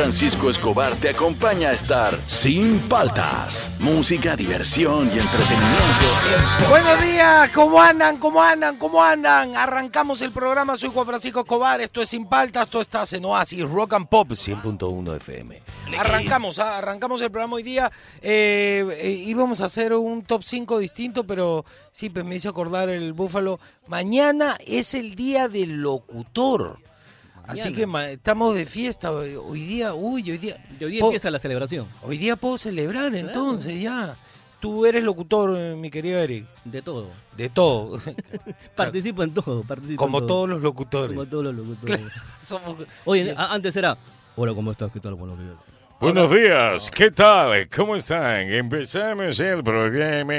Francisco Escobar te acompaña a estar sin paltas. Música, diversión y entretenimiento. Buenos días, ¿cómo andan? ¿Cómo andan? ¿Cómo andan? Arrancamos el programa, soy Juan Francisco Escobar, esto es Sin Paltas, tú estás en Oasis Rock and Pop 100.1 FM. Arrancamos, ah, arrancamos el programa hoy día, eh, eh, íbamos a hacer un top 5 distinto, pero sí, pues me hizo acordar el Búfalo. Mañana es el día del locutor. Así que ma- estamos de fiesta hoy hoy día, uy, hoy día... Y hoy día empieza la celebración. Hoy día puedo celebrar entonces ya. Tú eres locutor, eh, mi querido Eric. De todo. De todo. Participo en todo. Participo Como en todo. todos los locutores. Como todos los locutores. Somos- Oye, antes era. Hola, ¿cómo estás? ¿Qué tal? Buenos días. Buenos días, ¿qué tal? ¿Cómo están? Empezamos el programa.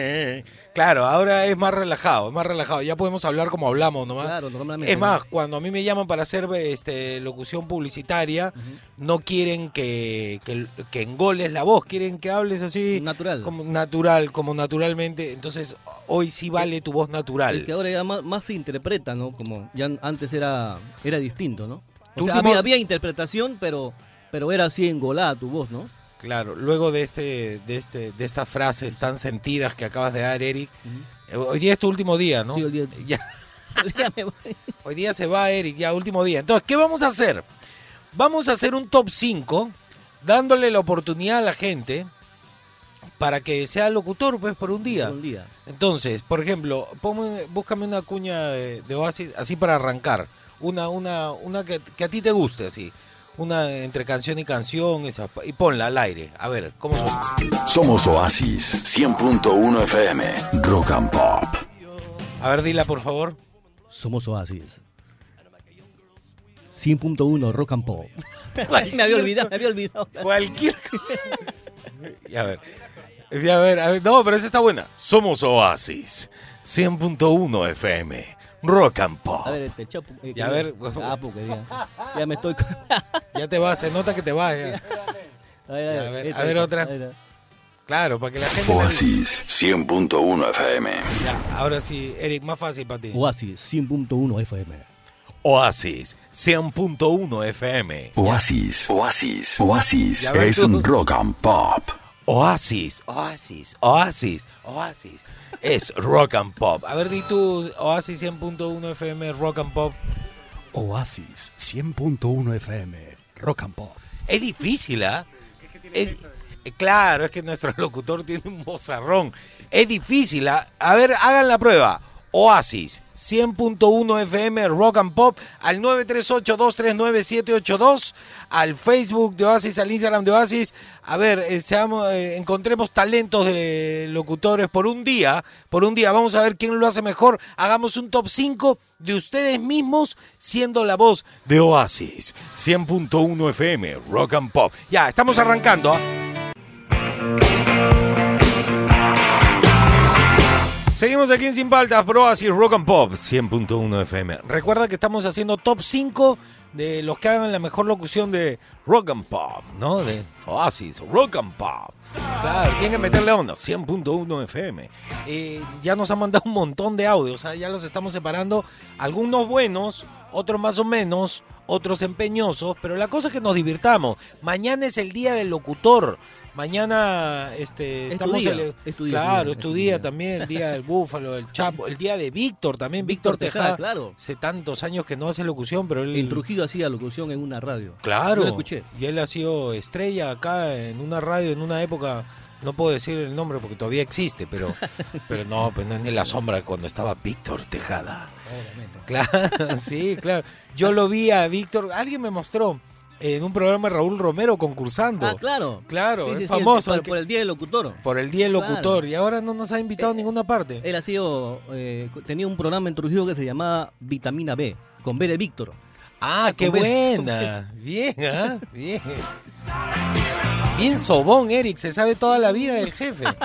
Claro, ahora es más relajado, es más relajado. Ya podemos hablar como hablamos nomás. Claro, normalmente. Es más, cuando a mí me llaman para hacer este, locución publicitaria, no quieren que, que, que engoles la voz, quieren que hables así. Natural. Como natural, como naturalmente. Entonces, hoy sí vale tu voz natural. Que ahora ya más, más se interpreta, ¿no? Como ya an- antes era, era distinto, ¿no? Tu O sea, último- había, había interpretación, pero, pero era así engolada tu voz, ¿no? Claro, luego de este, de este, de estas frases tan sentidas que acabas de dar, Eric, eh, hoy día es tu último día, ¿no? Sí, el día- Ya, Ya me voy. hoy día se va, Eric, ya último día. Entonces, ¿qué vamos a hacer? Vamos a hacer un top 5, dándole la oportunidad a la gente para que sea locutor, pues, por un día. Un día. Entonces, por ejemplo, ponme- búscame una cuña de, de Oasis así para arrancar. Una, una, una que, que a ti te guste, así. Una entre canción y canción, esa, y ponla al aire. A ver, ¿cómo suena? Somos Oasis 100.1 FM. Rock and Pop. A ver, dila, por favor. Somos Oasis. 100.1 Rock and Pop. me había olvidado, me había olvidado. Cualquier Y a ver. Y a ver, a ver. No, pero esa está buena. Somos Oasis 100.1 FM. Rock and Pop. A ver, este chapo. eh, Ya, a ver. Chapo, que diga. Ya me estoy. Ya te va, se nota que te va. ya. A ver, a ver, esta, a ver otra. a ver. Claro, para que la gente. Oasis 100.1 FM. Ya, ahora sí, Eric, más fácil para ti. Oasis 100.1 FM. Oasis 100.1 FM. Oasis. Oasis. Oasis es tú. Rock and Pop. Oasis, Oasis, Oasis, Oasis. Es rock and pop. A ver, di tú, Oasis 100.1 FM, rock and pop. Oasis 100.1 FM, Rock and Pop. Es difícil, ¿ah? Es- eh, claro, es que nuestro locutor tiene un bozarrón. Es difícil, ¿ah? A ver, hagan la prueba. Oasis 100.1 FM Rock and Pop al 938-239-782 al Facebook de Oasis, al Instagram de Oasis. A ver, eh, seamos, eh, encontremos talentos de locutores por un día. Por un día, vamos a ver quién lo hace mejor. Hagamos un top 5 de ustedes mismos siendo la voz de Oasis 100.1 FM Rock and Pop. Ya, estamos arrancando. ¿ah? Seguimos aquí en Sin Paltas, Pro Oasis Rock and Pop 100.1 FM. Recuerda que estamos haciendo top 5 de los que hagan la mejor locución de Rock and Pop, ¿no? De Oasis, Rock and Pop. Claro, tienen que meterle onda, 100.1 FM. Eh, ya nos han mandado un montón de audios, ¿ah? ya los estamos separando. Algunos buenos, otros más o menos, otros empeñosos, pero la cosa es que nos divirtamos. Mañana es el día del locutor. Mañana este, estamos día, cele- es tu día, Claro, es es tu tu día. día también, el día del búfalo, el chapo, el día de Víctor también, Víctor, Víctor Tejada. Tejada, claro. Hace tantos años que no hace locución, pero él... En Trujillo hacía locución en una radio. Claro. Yo la escuché. Y él ha sido estrella acá en una radio, en una época, no puedo decir el nombre porque todavía existe, pero, pero no, pues no es ni la sombra de cuando estaba Víctor Tejada. Claro, sí, claro. Yo lo vi a Víctor, alguien me mostró en un programa de Raúl Romero concursando. Ah, claro. Claro, Sí, es sí, sí, famoso. por, el que- por el día del locutor. por el día del Claro. locutor y ahora no nos ha invitado a ninguna parte. Él ha sido. eh, tenía un programa en Trujillo que se llamaba Vitamina B, con B de Víctor. Ah, qué Con B- buena. Bien, ¿ah? Bien. Bien sobón, Eric, se sabe toda la vida del jefe.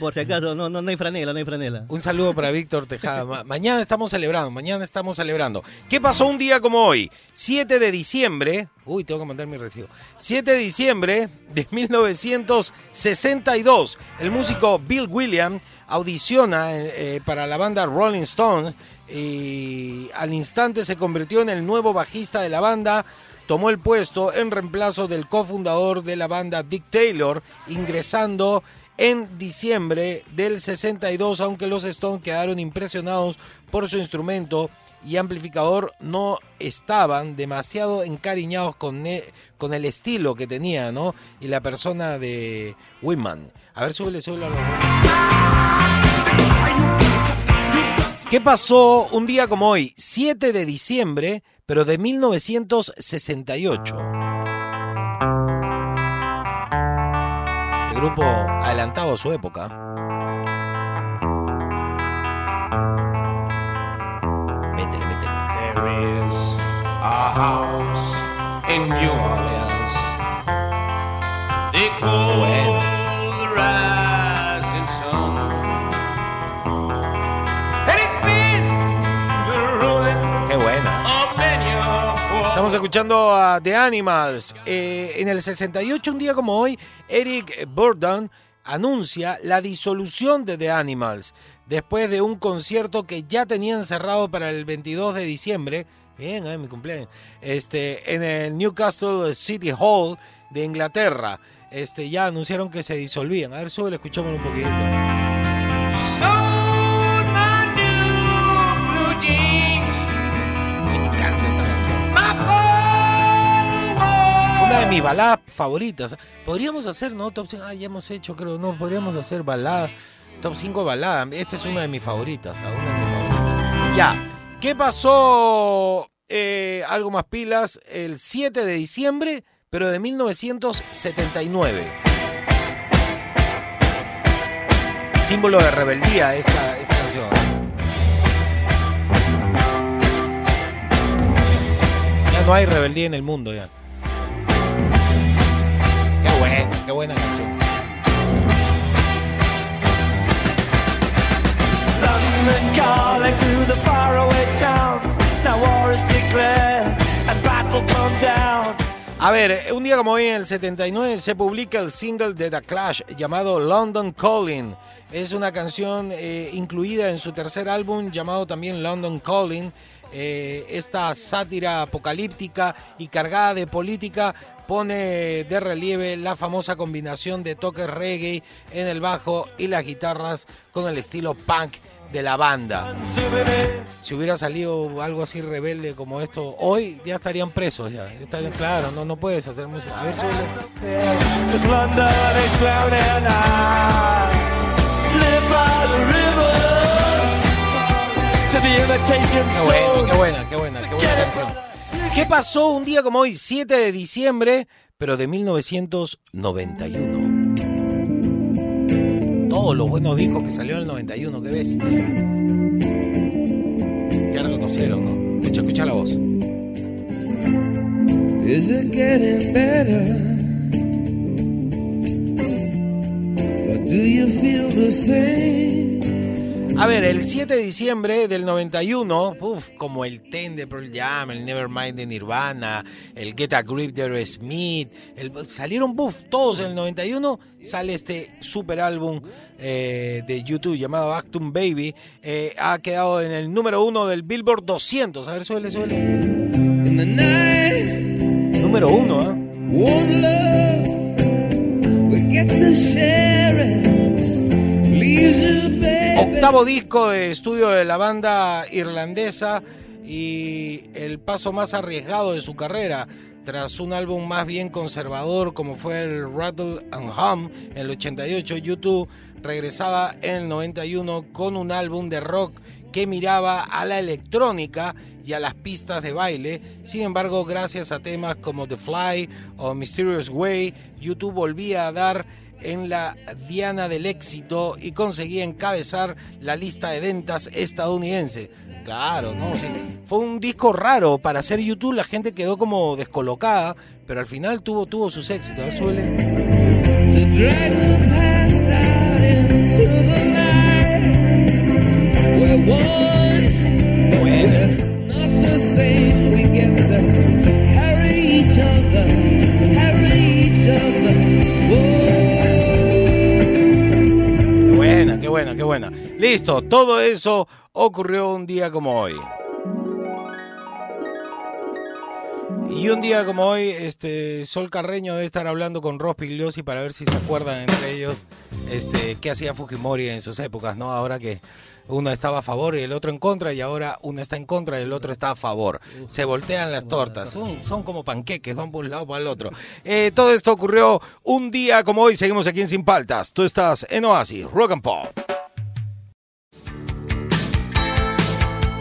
Por si acaso, no, no, no hay franela, no hay franela. Un saludo para Víctor Tejada. Ma- mañana estamos celebrando, mañana estamos celebrando. ¿Qué pasó un día como hoy? 7 de diciembre. Uy, tengo que mandar mi recibo. 7 de diciembre de 1962. El músico Bill Williams audiciona eh, eh, para la banda Rolling Stones y al instante se convirtió en el nuevo bajista de la banda. Tomó el puesto en reemplazo del cofundador de la banda Dick Taylor, ingresando en diciembre del 62, aunque los Stones quedaron impresionados por su instrumento y amplificador, no estaban demasiado encariñados con, e- con el estilo que tenía, ¿no? Y la persona de Whitman. A ver, súbele, súbele a ¿Qué pasó un día como hoy, 7 de diciembre, pero de 1968? El grupo adelantado a su época. Métele, métele. There is a house in New Orleans. Escuchando a The Animals. Eh, en el 68, un día como hoy, Eric Burden anuncia la disolución de The Animals después de un concierto que ya tenían cerrado para el 22 de diciembre. Bien, eh, mi cumpleaños. Este, en el Newcastle City Hall de Inglaterra. Este, ya anunciaron que se disolvían. A ver, sube, escuchamos un poquito. Mis baladas favoritas. Podríamos hacer, ¿no? Top 5. Ah, ya hemos hecho, creo. No, podríamos hacer baladas. Top 5 baladas. Esta es una de mis favoritas. Una de mis favoritas. Ya. ¿Qué pasó? Eh, algo más pilas. El 7 de diciembre, pero de 1979. Símbolo de rebeldía esta, esta canción. Ya no hay rebeldía en el mundo ya. Qué buena, canción. London calling through the faraway towns. Now war is declared and battle come down. A ver, un día como hoy en el 79 se publica el single de The Clash llamado London Calling. Es una canción eh, incluida en su tercer álbum llamado también London Calling. Eh, esta sátira apocalíptica y cargada de política pone de relieve la famosa combinación de toques reggae en el bajo y las guitarras con el estilo punk de la banda. Si hubiera salido algo así rebelde como esto hoy, ya estarían presos. Ya. Estarían, claro, no, no puedes hacer música. Qué buena, qué buena, qué buena, qué buena canción. ¿Qué pasó un día como hoy, 7 de diciembre, pero de 1991? Todos los buenos discos que salieron en el 91, qué bestia. Ya reconocieron, ¿no? Escucha, escucha la voz. Is it getting better? Or do you feel the same? A ver, el 7 de diciembre del 91, uf, como el Ten de Pearl Jam, el Nevermind de Nirvana, el Get a Grip de Aerosmith, salieron buff, todos en el 91, sale este super álbum eh, de YouTube llamado Actum Baby, eh, ha quedado en el número uno del Billboard 200, a ver, suele, suele. In the night, Número uno, ¿ah? one love, we get to share it. Leaves you. Octavo disco de estudio de la banda irlandesa y el paso más arriesgado de su carrera. Tras un álbum más bien conservador como fue el Rattle and Hum en el 88, YouTube regresaba en el 91 con un álbum de rock que miraba a la electrónica y a las pistas de baile. Sin embargo, gracias a temas como The Fly o Mysterious Way, YouTube volvía a dar en la diana del éxito y conseguía encabezar la lista de ventas estadounidense. Claro, ¿no? Sí. Fue un disco raro para hacer YouTube, la gente quedó como descolocada, pero al final tuvo, tuvo sus éxitos. A ver, súbele. Qué buena, qué buena. Listo, todo eso ocurrió un día como hoy. Y un día como hoy, este Sol Carreño debe estar hablando con Ross Pigliosi para ver si se acuerdan entre ellos este, qué hacía Fujimori en sus épocas, ¿no? Ahora que uno estaba a favor y el otro en contra, y ahora uno está en contra y el otro está a favor. Se voltean las tortas, son, son como panqueques, van por un lado para el otro. Eh, todo esto ocurrió un día como hoy, seguimos aquí en Sin Paltas. Tú estás en Oasis, Rock and Pop.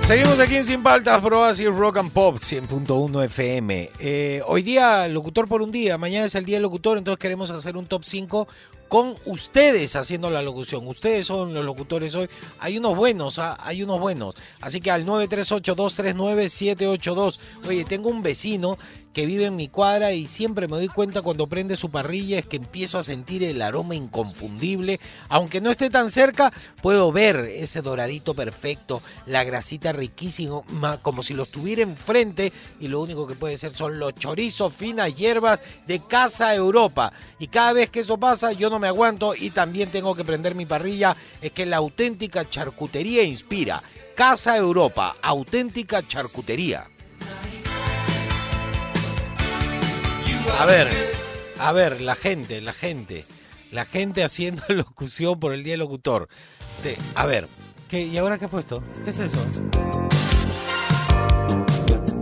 Seguimos aquí en Sin Paltas, por Oasis Rock and Pop 100.1 FM. Eh, hoy día, locutor por un día, mañana es el día del locutor, entonces queremos hacer un top 5 con ustedes haciendo la locución. Ustedes son los locutores hoy. Hay unos buenos, ¿ah? hay unos buenos. Así que al 938-239-782. Oye, tengo un vecino que vive en mi cuadra y siempre me doy cuenta cuando prende su parrilla es que empiezo a sentir el aroma inconfundible. Aunque no esté tan cerca, puedo ver ese doradito perfecto, la grasita riquísima, como si lo estuviera enfrente y lo único que puede ser son los chorizos, finas hierbas de Casa Europa. Y cada vez que eso pasa, yo no me aguanto y también tengo que prender mi parrilla. Es que la auténtica charcutería inspira. Casa Europa, auténtica charcutería. A ver, a ver, la gente, la gente, la gente haciendo locución por el Día del Locutor. Te- a ver, ¿qué, ¿y ahora qué ha puesto? ¿Qué es eso?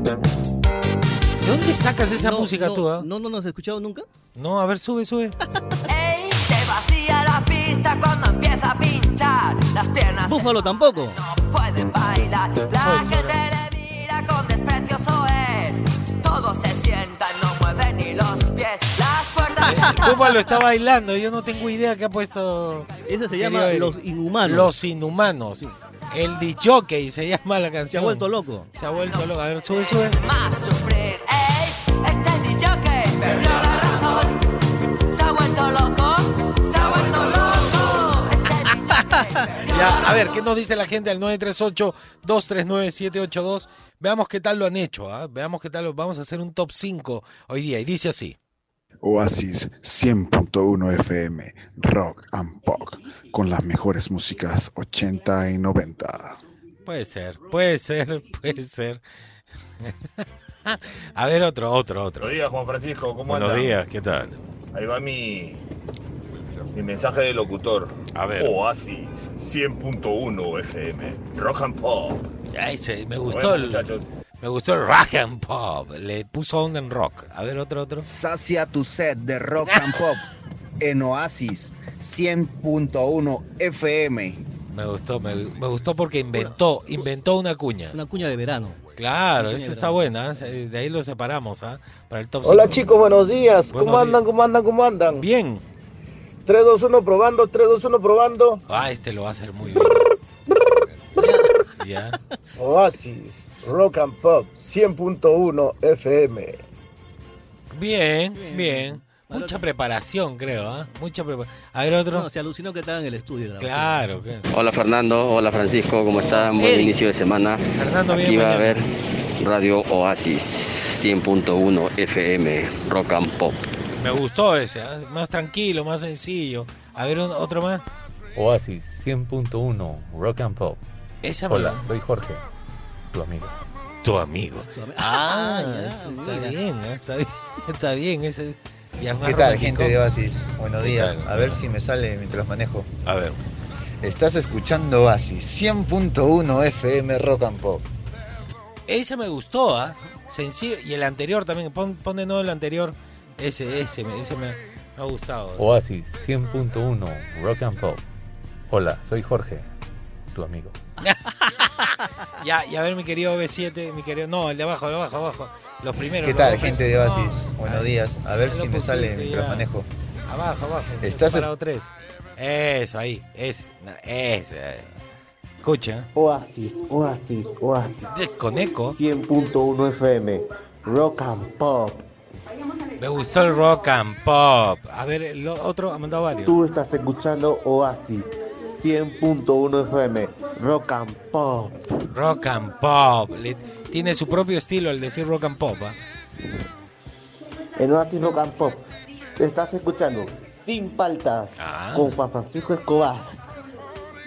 ¿De dónde sacas esa No, música no, tú? ah? No, no nos has escuchado nunca. No, a ver, sube, sube. Vacía la pista cuando empieza a pinchar. Las piernas Búfalo tampoco. no pueden bailar. La gente le mira con desprecio, soe. Todos se sientan, no mueven ni los pies. Las puertas Búfalo está bailando, yo no tengo idea qué ha puesto. Ese se llama. Los Inhumanos. Los Inhumanos. El disjockey se llama la canción. Se ha vuelto loco. Se ha vuelto loco. A ver, sube, sube. más sufrir. Ya, a ver, ¿qué nos dice la gente al 938-239-782? Veamos qué tal lo han hecho, ¿ah? Veamos qué tal lo... Vamos a hacer un top 5 hoy día. Y dice así. Oasis 100.1 FM, Rock and Pop, con las mejores músicas 80 y 90. Puede ser, puede ser, puede ser. a ver, otro, otro, otro. Buenos días, Juan Francisco, ¿cómo Buenos anda? días, ¿qué tal? Ahí va mi, mi mensaje de locutor. A ver. Oasis 100.1 FM, Rock and Pop. Ese, me gustó vemos, el, muchachos. me gustó el rock and pop. Le puso onda en rock. A ver, otro, otro. Sacia tu set de rock and pop en Oasis 100.1 FM. Me gustó, me, me gustó porque inventó, inventó una cuña. Una cuña de verano. Claro, esa está buena. ¿eh? De ahí lo separamos, ¿ah? Para el top Hola chicos, buenos días. Buenos ¿Cómo andan? ¿Cómo andan? ¿Cómo andan? Bien. 3, 2, 1 probando, 3, 2, 1 probando. Ah, este lo va a hacer muy bien. Ya. Oasis, Rock and Pop, 100.1 FM. Bien, bien. Mucha preparación, creo, ¿ah? Mucha preparación. A ver, otro. No, se alucinó que estaba en el estudio. Claro, que- Hola Fernando, hola Francisco, ¿cómo están? Buen Eric. inicio de semana. Fernando, Aquí bien, va a haber Radio Oasis 100.1 FM, Rock and Pop. Me gustó ese, ¿ah? más tranquilo, más sencillo. A ver, un- otro más. Oasis 100.1 Rock and Pop. Esa Hola, la- soy Jorge, tu amigo. Tu amigo. Ah, Ah, ya, está bien, ¿eh? está bien, está bien. Ese es- ya es más ¿Qué tal, romántico. gente de Oasis? Buenos ¿Qué días. tal? A ver si me sale mientras manejo. A ver. Estás escuchando Oasis 100.1 FM Rock and Pop. Ese me gustó, ¿ah? Sencillo. Y el anterior también. Pon, pon de nuevo el anterior. Ese, ese, me- ese me, me ha gustado. Oasis 100.1 Rock and Pop. Hola, soy Jorge, tu amigo. Ya, y a ver, mi querido B7, mi querido. No, el de abajo, el de abajo, abajo. Los primeros. ¿Qué tal, gente de Oasis? No. Buenos días. A ver si me sale pusiste ya. manejo. Abajo, abajo. Estás separado tres. Eso, ahí. Ese. Ese. Escucha. Oasis, Oasis, Oasis. Con eco. 100.1 FM. Rock and Pop. Me gustó el rock and pop. A ver, el otro ha mandado varios. Tú estás escuchando Oasis 100.1 FM. Rock and Pop. Rock and pop. Le- tiene su propio estilo al decir rock and pop. ¿ah? En Oasis Rock and Pop. Estás escuchando Sin Paltas Ah. con Juan Francisco Escobar.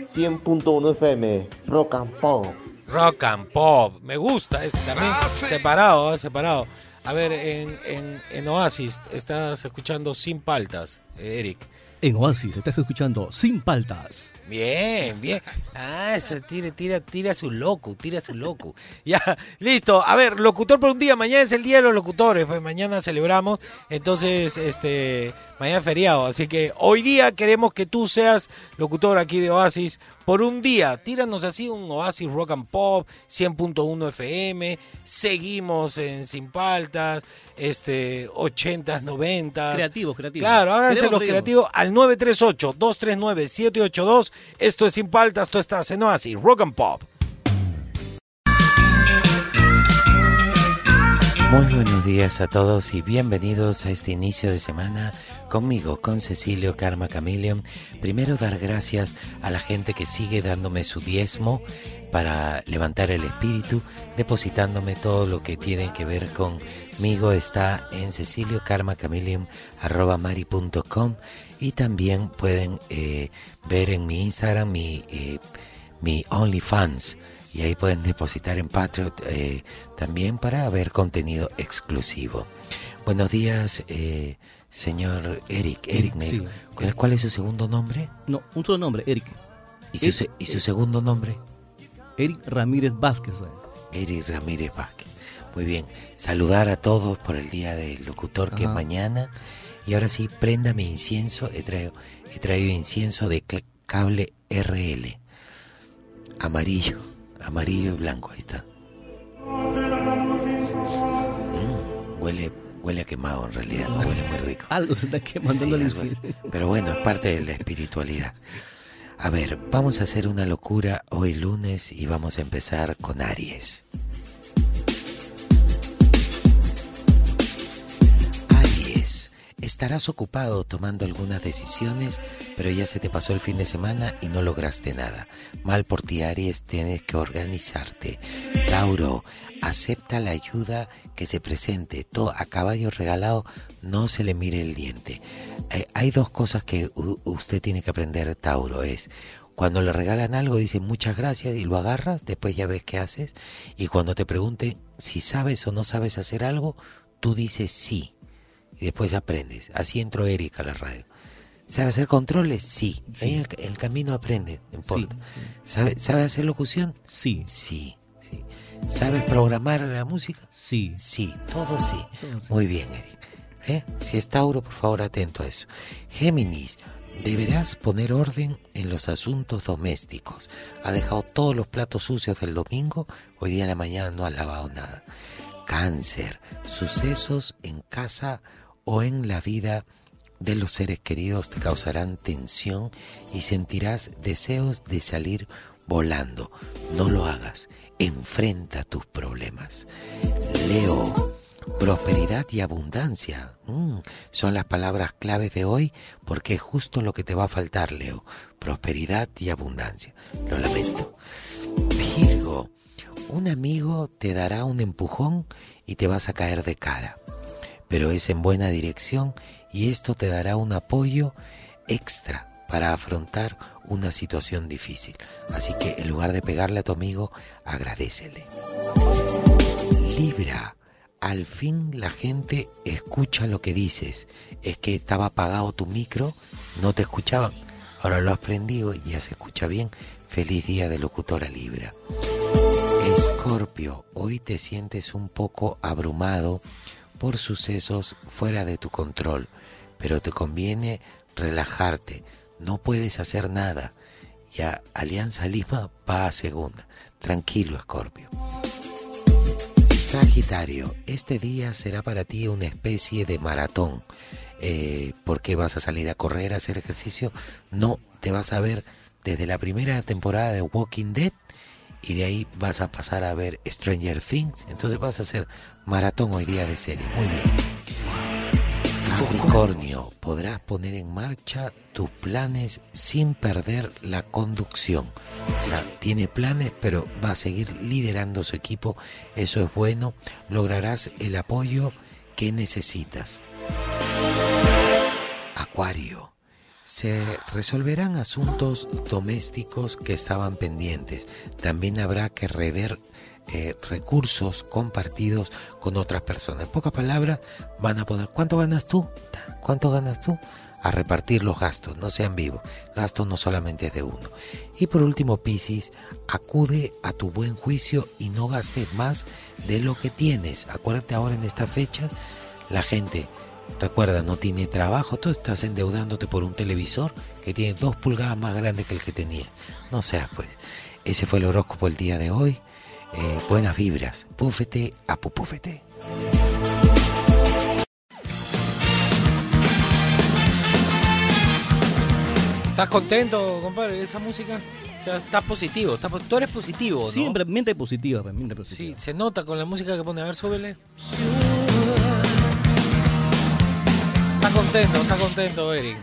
100.1 FM, Rock and Pop. Rock and Pop. Me gusta ese también. Separado, ¿eh? separado. A ver, en, en, en Oasis estás escuchando Sin Paltas, eh, Eric. En Oasis estás escuchando Sin Paltas. Bien, bien. Ah, ese tira, tira, tira su loco, tira su loco. Ya, listo. A ver, locutor por un día. Mañana es el día de los locutores. Pues mañana celebramos. Entonces, este, mañana es feriado. Así que hoy día queremos que tú seas locutor aquí de Oasis por un día. Tíranos así un Oasis Rock and Pop, 100.1 FM. Seguimos en Sin Paltas, este, 80s, 90s. Creativos, creativos. Claro, háganse los creativos al 938-239-782. Esto es Sin Paltas, tú estás en Oasis Rock and Pop. Muy buenos días a todos y bienvenidos a este inicio de semana conmigo, con Cecilio Karma Chameleon. Primero dar gracias a la gente que sigue dándome su diezmo para levantar el espíritu, depositándome todo lo que tiene que ver conmigo. Está en ceciliokarmachameleon.com y también pueden eh, ver en mi Instagram mi, eh, mi OnlyFans y ahí pueden depositar en Patreon eh, también para ver contenido exclusivo. Buenos días, eh, señor Eric. Eric, me Sí. ¿Cuál, cuál es su segundo nombre? No, un solo nombre, Eric. ¿Y su, Eric- se- y su segundo nombre? Eric Ramírez Vázquez. Eric Ramírez Vázquez. Muy bien. Saludar a todos por el día del locutor que es mañana. Y ahora sí, prenda mi incienso. He traído, he traído incienso de cable RL. Amarillo. Amarillo y blanco. Ahí está. Mm, huele, huele a quemado en realidad. No huele muy rico. Algo se está quemando Sí. Pero bueno, es parte de la espiritualidad. A ver, vamos a hacer una locura hoy lunes y vamos a empezar con Aries. Estarás ocupado tomando algunas decisiones, pero ya se te pasó el fin de semana y no lograste nada. Mal por ti, Aries, tienes que organizarte. Tauro, acepta la ayuda que se presente. Todo a caballo regalado no se le mire el diente. Eh, hay dos cosas que usted tiene que aprender, Tauro. Es cuando le regalan algo, dice muchas gracias y lo agarras, después ya ves qué haces. Y cuando te pregunten si sabes o no sabes hacer algo, tú dices sí. Y después aprendes. Así entró Erika a la radio. ¿Sabe hacer controles? Sí. Ahí en el, el camino aprende, no importa. ¿Sabe, ¿Sabe hacer locución? Sí. Sí, sí. ¿Sabes programar la música? Sí. Sí, todo sí. Todo sí. Muy bien, Eric. ¿Eh? Si es Tauro, por favor, atento a eso. Géminis, deberás poner orden en los asuntos domésticos. Ha dejado todos los platos sucios del domingo, hoy día en la mañana no has lavado nada. Cáncer, sucesos en casa o en la vida de los seres queridos te causarán tensión y sentirás deseos de salir volando. No lo hagas, enfrenta tus problemas. Leo, prosperidad y abundancia mm, son las palabras claves de hoy porque es justo lo que te va a faltar, Leo. Prosperidad y abundancia. Lo lamento. Virgo, un amigo te dará un empujón y te vas a caer de cara, pero es en buena dirección y esto te dará un apoyo extra para afrontar una situación difícil. Así que en lugar de pegarle a tu amigo, agradecele. Libra, al fin la gente escucha lo que dices. Es que estaba apagado tu micro, no te escuchaban. Ahora lo has prendido y ya se escucha bien. Feliz día de locutora Libra. Escorpio, hoy te sientes un poco abrumado por sucesos fuera de tu control, pero te conviene relajarte. No puedes hacer nada. Ya Alianza Lima va a segunda. Tranquilo, Escorpio. Sagitario, este día será para ti una especie de maratón. Eh, ¿Por qué vas a salir a correr, a hacer ejercicio? No, te vas a ver desde la primera temporada de Walking Dead y de ahí vas a pasar a ver Stranger Things. Entonces vas a hacer maratón hoy día de serie. Muy bien. Capricornio, podrás poner en marcha tus planes sin perder la conducción. O sea, tiene planes, pero va a seguir liderando su equipo. Eso es bueno. Lograrás el apoyo que necesitas. Acuario, Se resolverán asuntos domésticos que estaban pendientes. También habrá que rever eh, recursos compartidos con otras personas. En pocas palabras, van a poder, ¿cuánto ganas tú? ¿Cuánto ganas tú? A repartir los gastos, no sean vivos. Gastos no solamente es de uno. Y por último, Piscis, acude a tu buen juicio y no gastes más de lo que tienes. Acuérdate ahora en esta fecha, la gente, recuerda, no tiene trabajo, tú estás endeudándote por un televisor que tiene dos pulgadas más grande que el que tenía. No seas pues. Ese fue el horóscopo el día de hoy. Eh, buenas vibras. Púfete a pupúfete. ¿Estás contento, compadre, de esa música? Estás, positivo, estás tú eres positivo, ¿no? Siempre mente positiva, mente positiva. Sí, se nota con la música que pone. A ver, súbele. Contento, está contento, Eric.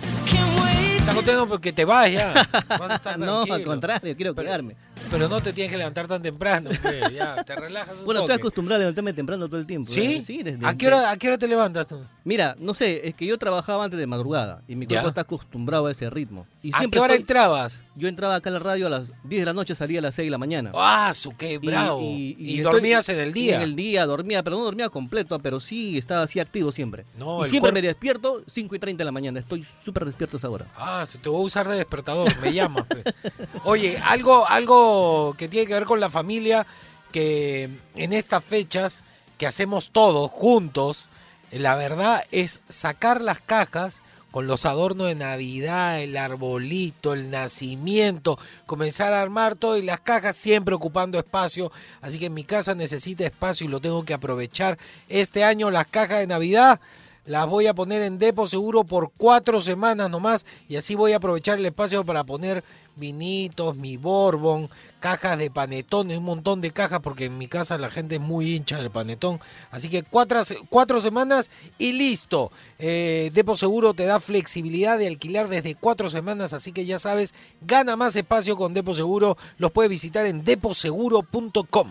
Está contento porque te vas ya. Vas a estar no, al contrario, quiero quedarme. Pero no te tienes que levantar tan temprano, pues, ya, te relajas un Bueno, toque. estoy acostumbrado a levantarme temprano todo el tiempo. ¿Sí? ¿eh? Sí, desde ¿A qué, hora, ¿A qué hora te levantas tú? Mira, no sé, es que yo trabajaba antes de madrugada y mi Ya. cuerpo está acostumbrado a ese ritmo. Y ¿A siempre qué hora estoy- entrabas? Yo entraba acá a la radio a las 10 de la noche, salía a las 6 de la mañana. ¡Ah, su qué bravo! Y, estoy- dormías en el y día. En el día dormía, pero no dormía completo, pero sí estaba así activo siempre. No, y el siempre cuerpo- me despierto 5 y 30 de la mañana. Estoy súper despierto a esa hora. Ah, se te voy a usar de despertador, me llamas. pues. Oye, algo, algo que tiene que ver con la familia, que en estas fechas que hacemos todos juntos, la verdad es sacar las cajas con los adornos de Navidad, el arbolito, el nacimiento, comenzar a armar todo y las cajas siempre ocupando espacio. Así que mi casa necesita espacio y lo tengo que aprovechar. Este año las cajas de Navidad las voy a poner en depo seguro por cuatro semanas nomás y así voy a aprovechar el espacio para poner vinitos, mi bourbon, cajas de panetón, un montón de cajas porque en mi casa la gente es muy hincha del panetón. Así que cuatro, cuatro semanas y listo. Eh, depo seguro te da flexibilidad de alquilar desde cuatro semanas, así que ya sabes, gana más espacio con Depo Seguro. Los puedes visitar en deposeguro.com.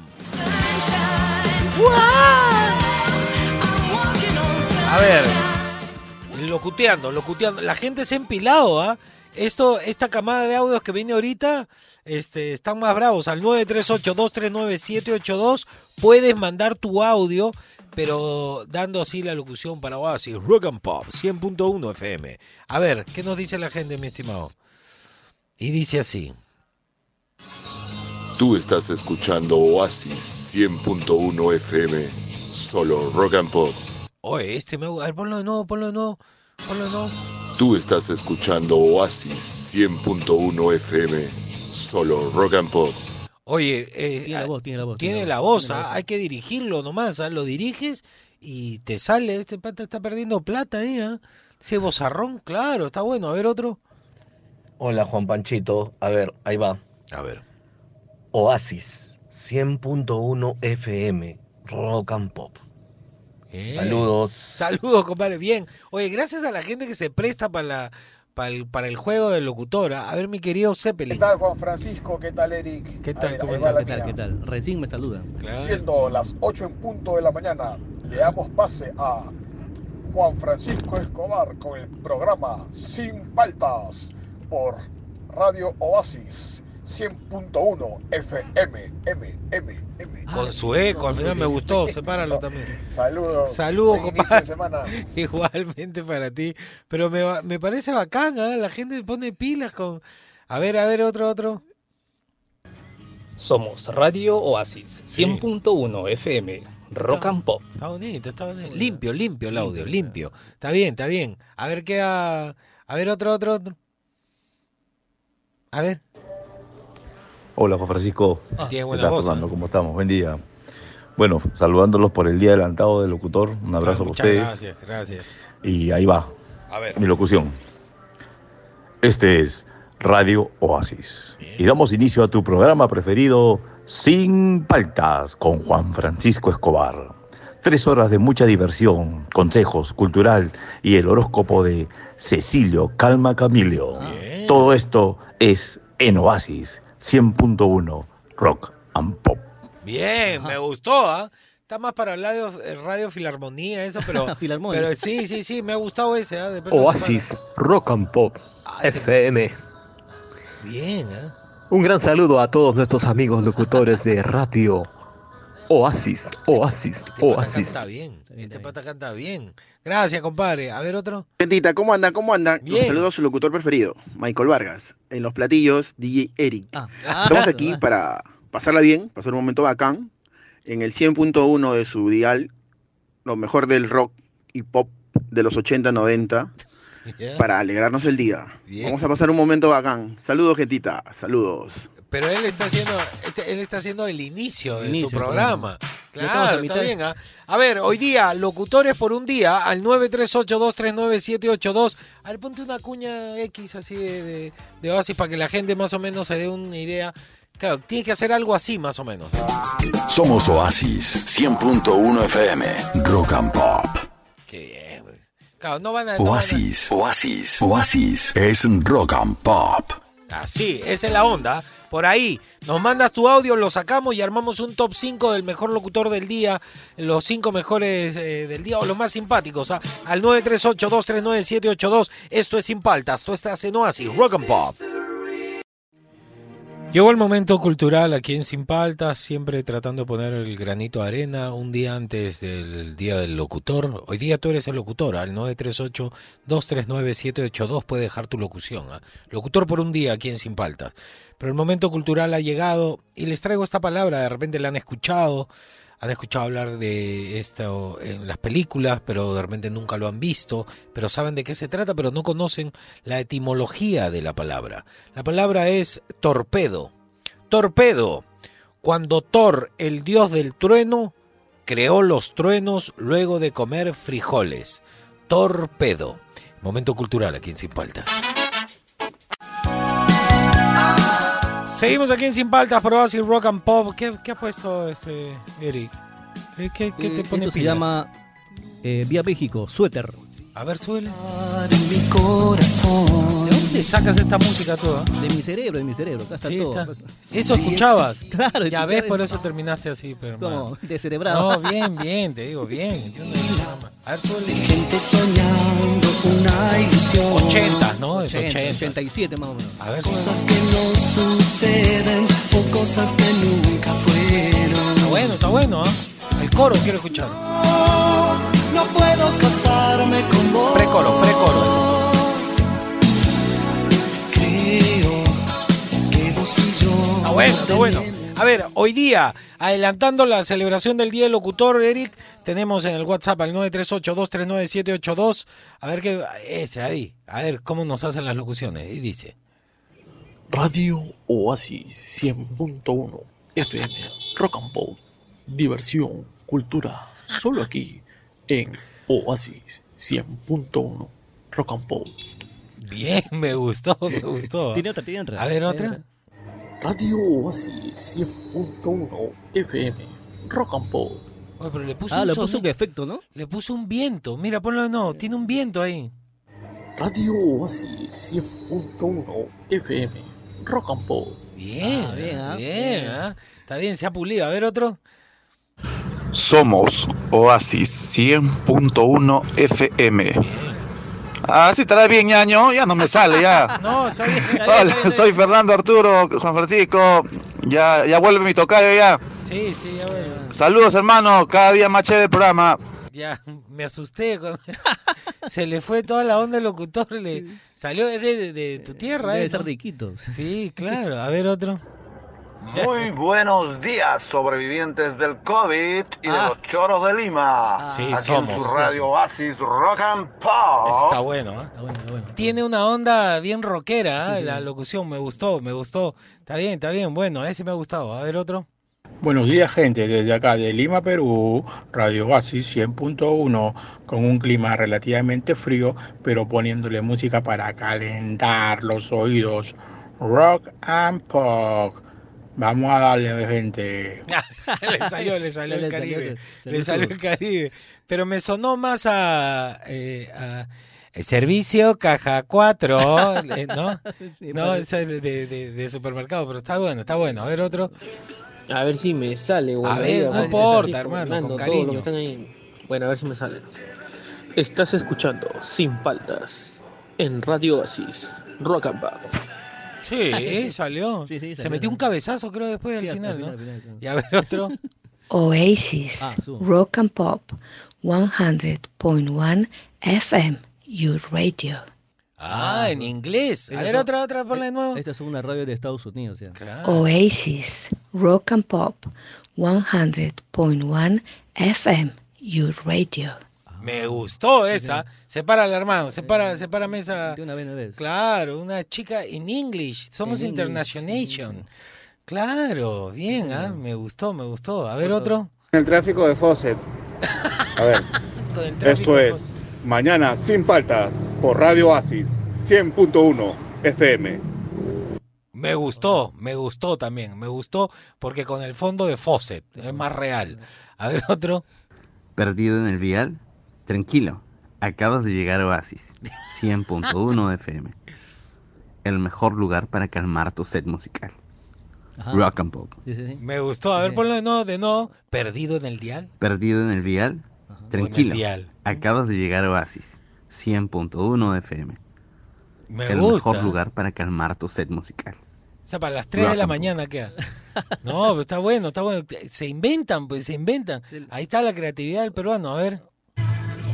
A ver, locuteando, locuteando. La gente se ha empilado, ¿ah? Esto, esta camada de audios que viene ahorita, este, están más bravos. Al 938-239-782 puedes mandar tu audio, pero dando así la locución para Oasis, Rock and Pop, 100.1 FM. A ver, ¿qué nos dice la gente, mi estimado? Y dice así. Tú estás escuchando Oasis 100.1 FM, solo Rock and Pop. Oye, este me... A ver, ponlo de nuevo, ponlo de nuevo, ponlo de nuevo. Tú estás escuchando Oasis 100.1 FM, solo Rock and Pop. Oye, eh, Tiene la voz, tiene la voz. tiene la voz, ¿ah? hay que dirigirlo nomás, ¿ah? lo diriges y te sale, este pata está perdiendo plata ahí, ¿ah? ese bozarrón, claro, está bueno, a ver otro. Hola Juan Panchito, a ver, ahí va. A ver. Oasis 100.1 FM, Rock and Pop. Bien. Saludos. Saludos, compadre, bien. Oye, gracias a la gente que se presta para la para el, para el juego del locutor. ¿ah? A ver, mi querido Zeppelin. ¿Qué tal Juan Francisco? ¿Qué tal Eric? ¿Qué tal? ver, ¿Cómo la ¿Qué tal? ¿Qué tal? Recién me saludan. Siendo las 8 en punto de la mañana, le damos pase a Juan Francisco Escobar con el programa Sin Paltas por Radio Oasis 100.1 FM. M, M, M. Con su eco, al final me gustó, sepáralo también. Saludos. Saludos, compadre. Igualmente para ti. Pero me, va- me parece bacán, ¿ah? la gente pone pilas con... A ver, a ver, otro, otro. Somos Radio Oasis 100.1 FM, Rock and Pop. Está bonito, está bonito. Limpio, limpio el audio, limpio. Está bien, está bien. A ver qué a... A ver, otro, otro, otro. A ver. Hola Juan Francisco. Ah, ¿Qué voz, Fernando? ¿Cómo estamos? Buen día. Bueno, saludándolos por el día adelantado del locutor. Un abrazo Ah, a muchas ustedes. gracias, gracias. Y ahí va. A ver. Mi locución. Este es Radio Oasis. Y damos inicio a tu programa preferido, Sin Paltas, con Juan Francisco Escobar. Tres horas de mucha diversión, consejos, cultural y el horóscopo de Cecilio Calma Camilio. Todo esto es en Oasis 100.1 Rock and Pop. Bien, me gustó, ¿ah? está más para radio, radio Filarmonía, eso, pero, Filarmonía. pero sí, sí, sí, me ha gustado ese. ¿ah? Oasis Rock and Pop FM. separa. Bien, ¿eh? Un gran saludo a todos nuestros amigos locutores de radio. Oasis, Oasis, Oasis. Canta bien, este pata canta bien. Gracias, compadre. A ver otro. Gentita, ¿cómo andan? ¿Cómo andan? Bien. Un saludo a su locutor preferido, Michael Vargas. En los platillos, DJ Eric. Ah, Estamos aquí para pasarla bien, pasar un momento bacán. En el 100.1 de su dial, lo mejor del rock y pop de los 80, 90, Yeah. para alegrarnos el día. Bien. Vamos a pasar un momento bacán. Saludos, gentita. Saludos. Pero él está haciendo, este- él está haciendo el inicio de Inicio su programa. a Claro, está bien. ¿ah? A ver, hoy día, locutores por un día al 938239782. A ver, ponte una cuña X así de, de, de Oasis para que la gente más o menos se dé una idea. Claro, tiene que hacer algo así más o menos. Somos Oasis 100.1 FM Rock and Pop. Qué bien. Güey. Claro, no van a... no van a- Oasis, Oasis, Oasis es Rock and Pop. Así, esa es la onda. Por ahí, nos mandas tu audio, lo sacamos y armamos un top 5 del mejor locutor del día, los 5 mejores eh, del día o los más simpáticos. ¿ah? Al 938-239-782. Esto es Sin Paltas, tú estás en Oasis, Rock and Pop. Llegó el momento cultural aquí en Sin Paltas, siempre tratando de poner el granito de arena un día antes del día del locutor. Hoy día tú eres el locutor, al 938-239-782 puedes dejar tu locución. ¿ah? Locutor por un día aquí en Sin Paltas. Pero el momento cultural ha llegado y les traigo esta palabra, de repente la han escuchado, han escuchado hablar de esto en las películas, pero de repente nunca lo han visto, pero saben de qué se trata, pero no conocen la etimología de la palabra. La palabra es torpedo. Torpedo. Cuando Thor, el dios del trueno, creó los truenos luego de comer frijoles. Torpedo. Momento cultural aquí en Sin Paltas. Seguimos aquí en Sin Paltas, por Oasis Rock and Pop. ¿Qué, qué ha puesto este Eric? ¿Qué, qué- qué te Eh, pone esto se llama eh, Vía México, Suéter. A ver, suele. mi corazón. ¿De dónde sacas esta música toda? De mi cerebro, de mi cerebro. Acá está Sí, todo. está. Eso escuchabas. Claro, Ya ves, por eso. terminaste así, pero Como hermano. descerebrado. No, bien, bien, te digo, bien. No. A ver, suele. Gente soñando una ilusión. 80, ¿no? Es 80, 80. 87 más o menos. A ver, Cosas que no suceden o cosas que nunca fueron. Está bueno, está bueno, ¿ah? El coro quiero escuchar. No puedo casarme con vos. Precoro, precoro. Creo que vos y yo. Está bueno, está bueno. A ver, hoy día, adelantando la celebración del Día del Locutor, Eric, tenemos en el WhatsApp al 938-239-782. A ver qué. Ese ahí. A ver cómo nos hacen las locuciones. Y dice. Radio Oasis 100.1 FM Rock and Pop. Diversión, cultura, solo aquí en Oasis 100.1 Rock and Pop. Bien, me gustó, me gustó. Tiene otra, tiene otra. A ver, Tiene otra. Radio Oasis 100.1 FM Rock and Pop. Oye, pero le puso Ah, un le puso un efecto, ¿no? Le puso un viento. Mira, ponlo no. Tiene un viento ahí. Radio Oasis 100.1 FM Rock and Pop. Bien, Ah, bien, ah, bien, bien. ah. Está bien, se ha pulido. A ver, otro. Somos Oasis 100.1 FM. Ah, sí, estará bien, ñaño. Ya no me sale, ya. No, está bien. Hola, soy Fernando Arturo, Juan Francisco. Ya, ya vuelve mi tocayo, ya. Sí, sí, ya bueno. Saludos, hermano. Cada día más chévere el programa. Ya, me asusté. cuando- Se le fue toda la onda del locutor. Le salió de, de- de tu tierra, Debe ¿eh? ser ¿no? de. Sí, claro. A ver, otro. Muy buenos días, sobrevivientes del COVID y de los choros de Lima. Sí, Aquí somos. en su radio Oasis Rock and Pop. Está bueno, ¿ah? Tiene una onda bien rockera, ¿ah? la locución. Me gustó, me gustó. Está bien, está bien. Bueno, ese me ha gustado. A ver, otro. Buenos días gente, desde acá de Lima, Perú, Radio Oasis 100.1, con un clima relativamente frío, pero poniéndole música para calentar los oídos. Rock and Pop. Vamos a darle gente. le salió, le salió el Caribe. Le salió el Caribe. Pero me sonó más a, eh, a- el servicio caja 4, eh, ¿no? No, es de, de- de supermercado, pero está bueno, está bueno. A ver otro. A ver si me sale. Bueno, A ver, no importa, hermano, con cariño. están ahí. Bueno, a ver si me sale. Estás escuchando Sin Faltas en Radio Oasis, Rock and Pop. Sí, salió. Sí, sí, Se salió, metió un cabezazo, creo, después Sí, al al final, final, ¿no? al final, claro. Y a ver otro. Oasis, Ah. Rock and Pop, 100.1 FM, your radio. Ah, en inglés. A ver, otra, otra, ponla de nuevo. Esta es una radio de Estados Unidos, ya. Oasis, Rock and Pop, 100.1 FM, your radio. Me gustó esa. Sepárala, hermano. Separa, sepárame esa. De una vez, una vez. Claro, una chica en English. Somos En English. Internationation. Claro, bien, ah, me gustó, me gustó. A ver otro. El tráfico de Fawcett. A ver, esto es Mañana sin paltas por Radio Oasis 100.1 FM. Me gustó, me gustó también. Me gustó porque con el fondo de Fawcett es más real. A ver otro. Perdido en el vial, tranquilo, acabas de llegar a Oasis, 100.1 FM. El mejor lugar para calmar tu sed musical. Rock and Pop. Me gustó. A ver, ponlo de nuevo, de nuevo. Perdido en el dial. Perdido en el vial, tranquilo, dial. acabas de llegar a Oasis, 100.1 FM. Me El gusta. mejor lugar para calmar tu sed musical. O sea, para las 3 de la mañana queda. No, pero está bueno, está bueno. Se inventan, pues se inventan. Ahí está la creatividad del peruano. A ver.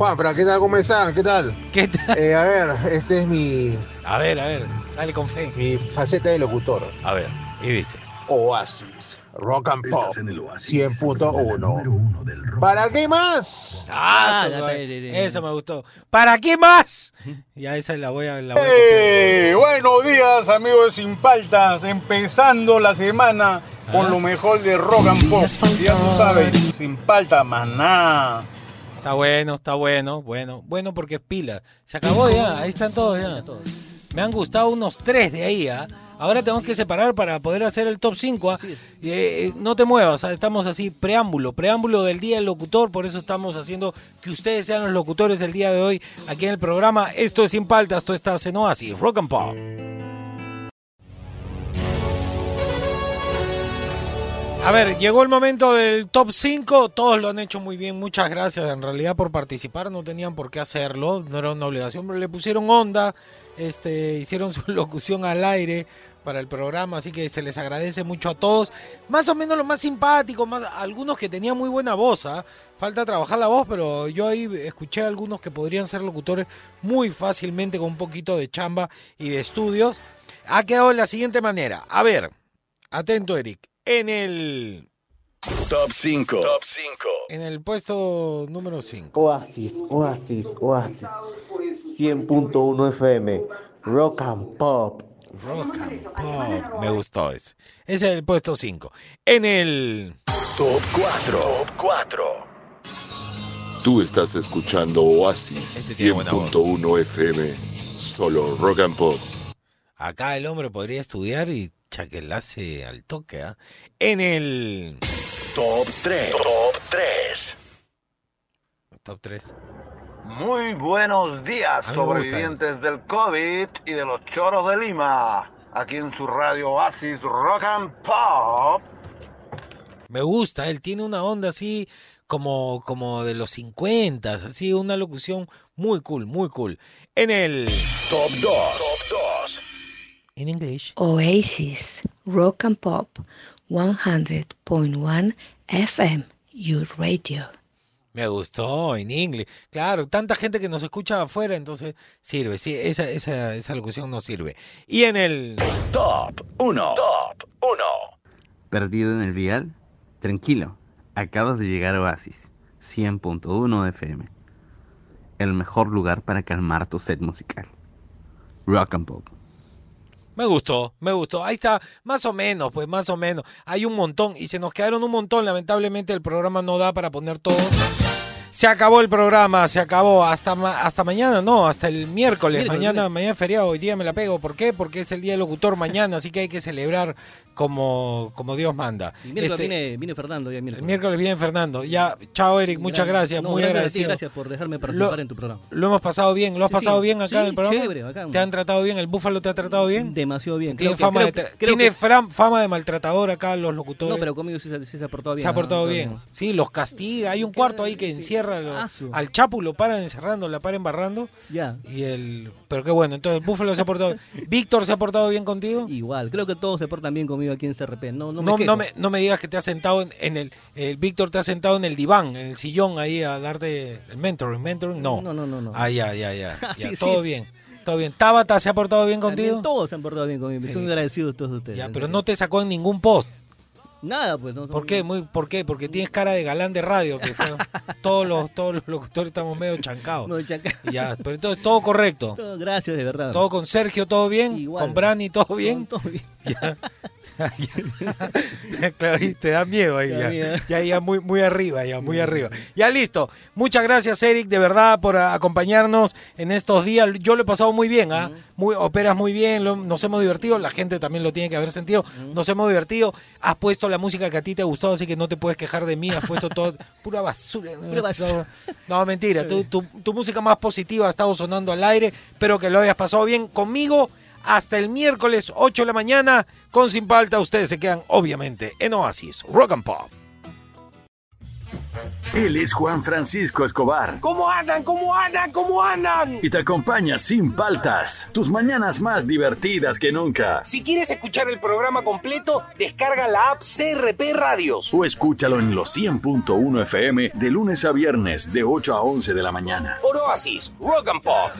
Juanfra, ¿qué tal? ¿Cómo están? ¿Qué tal? ¿Qué tal? Eh, a ver, este es mi, A ver, a ver. Dale con fe. mi faceta de locutor. A ver. Y dice. Oasis, Rock and Pop, 100.1. ¿Para qué más? Ah, eso, eso me gustó. ¿Para qué más? Ya esa la voy a, la voy a Eh, buenos días amigos de Sin Paltas, empezando la semana con lo mejor de Rock and Pop. Ya tú sabes, Sin Paltas, más nada. Está bueno, está bueno, bueno, bueno porque es pila. Se acabó ya, ahí están todos ya. Me han gustado unos tres de ahí, ¿ah? Ahora tenemos que separar para poder hacer el top 5. ¿ah? Eh, eh, no te muevas, ¿ah? estamos así, preámbulo, preámbulo del Día del Locutor, por eso estamos haciendo que ustedes sean los locutores del día de hoy aquí en el programa. Esto es Sin Paltas, esto está en Oasis, Rock and Pop. A ver, llegó el momento del top 5. Todos lo han hecho muy bien. Muchas gracias en realidad por participar. No tenían por qué hacerlo. No era una obligación, pero le pusieron onda. Este, hicieron su locución al aire para el programa. Así que se les agradece mucho a todos. Más o menos lo más simpático. Más, algunos que tenían muy buena voz. ¿ah? Falta trabajar la voz, pero yo ahí escuché a algunos que podrían ser locutores muy fácilmente con un poquito de chamba y de estudios. Ha quedado de la siguiente manera. A ver, atento Eric. En el Top 5. Top 5. en el puesto número 5. Oasis, Oasis, Oasis. 100.1 FM. Rock and Pop. Rock and Pop. Me gustó ese. Ese es el puesto 5. En el Top 4. Top 4. Tú estás escuchando Oasis Este tiene buena voz. 100.1 FM. Solo Rock and Pop. acá el hombre podría estudiar y chaquelase al toque. ¿ah? En el Top 3. Top 3. top 3. Muy buenos días, gusta. sobrevivientes del COVID y de los choros de Lima. Aquí en su radio Oasis Rock and Pop. Me gusta, él tiene una onda así como, como de los 50, así una locución muy cool, muy cool. En el Top 2. Top 2. En English. Oasis, Rock and Pop, 100.1 FM, your radio. Me gustó en inglés. Claro, tanta gente que nos escucha afuera, entonces sirve. Sí, esa, esa, esa locución nos sirve. Y en el Top 1. Top 1. Perdido en el vial, tranquilo, acabas de llegar a Oasis, 100.1 FM. El mejor lugar para calmar tu sed musical. Rock and Pop. Me gustó, me gustó. Ahí está, más o menos, pues más o menos. Hay un montón y se nos quedaron un montón. Lamentablemente el programa no da para poner todo. Se acabó el programa, se acabó. Hasta, ma- hasta mañana, no, hasta el miércoles. Miércoles, mañana, miércoles. mañana es feriado, hoy día me la pego. ¿Por qué? Porque es el día del locutor mañana, así que hay que celebrar como, como Dios manda. Y miércoles Este, viene, viene Fernando ya el miércoles. miércoles viene Fernando. Ya, chao Eric, muchas gracias, No, muy gracias a ti, agradecido. gracias por dejarme participar en tu programa. Lo hemos pasado bien, ¿lo has Sí, pasado sí. bien acá Sí, en el programa? chévere, bacán. ¿Te han tratado bien? ¿El búfalo te ha tratado bien? Demasiado bien. Tiene, Creo que- fama, creo de, creo tiene que- fama de maltratador acá los locutores. No, pero conmigo sí, se- ha portado bien. se ha portado bien. Sí, los castiga. Hay un cuarto ahí que encierra lo- al Chapu, lo paran encerrando, la paran embarrando. Ya. Y el, pero qué bueno, entonces el Búfalo se ha portado ¿Víctor se ha portado bien contigo? Igual, creo que todos se portan bien conmigo aquí en CRP. No, no, me No, me, no me digas que te has sentado en, en el, el Víctor te ha sentado en el diván, en el sillón ahí a darte el mentoring, mentoring, no. No, no, no, no. Ah, ya, ya, ya. Ya, sí, todo sí. bien. Todo bien. ¿Tabata se ha portado bien También contigo? Todos se han portado bien conmigo. Sí. Estoy muy agradecido de todos ustedes. Ya, pero no te sacó en ningún post. Nada, pues. No, ¿Por qué? Muy, ¿Por qué? Porque tienes cara de galán de radio. todos, los, todos los locutores estamos medio chancados. No, Ya, pero entonces todo correcto. Todo, gracias, de verdad. Todo con Sergio, todo bien. Igual. Con Brani, todo bien. Todo bien. Ya. claro, y te da miedo ahí ya. miedo. Ya, ya muy, muy arriba, ya muy arriba. Ya listo. Muchas gracias, Eric, de verdad, por a- acompañarnos en estos días. Yo lo he pasado muy bien, ¿ah? Muy, operas muy bien, lo- nos hemos divertido. La gente también lo tiene que haber sentido. Nos hemos divertido. Has puesto la música que a ti te ha gustado, así que no te puedes quejar de mí. Has puesto todo, pura basura. Pura basura. No, mentira. Tu, tu- tu música más positiva ha estado sonando al aire. Espero que lo hayas pasado bien conmigo. Hasta el miércoles 8 de la mañana con Sin Palta. Ustedes se quedan obviamente en Oasis Rock and Pop. Él es Juan Francisco Escobar ¿Cómo andan? ¿Cómo andan? ¿Cómo andan? y te acompaña sin paltas. Tus mañanas más divertidas que nunca. Si quieres escuchar el programa completo, descarga la app CRP Radios. O escúchalo en los 100.1 FM de lunes a viernes de 8 a 11 de la mañana. Por Oasis, Rock and Pop.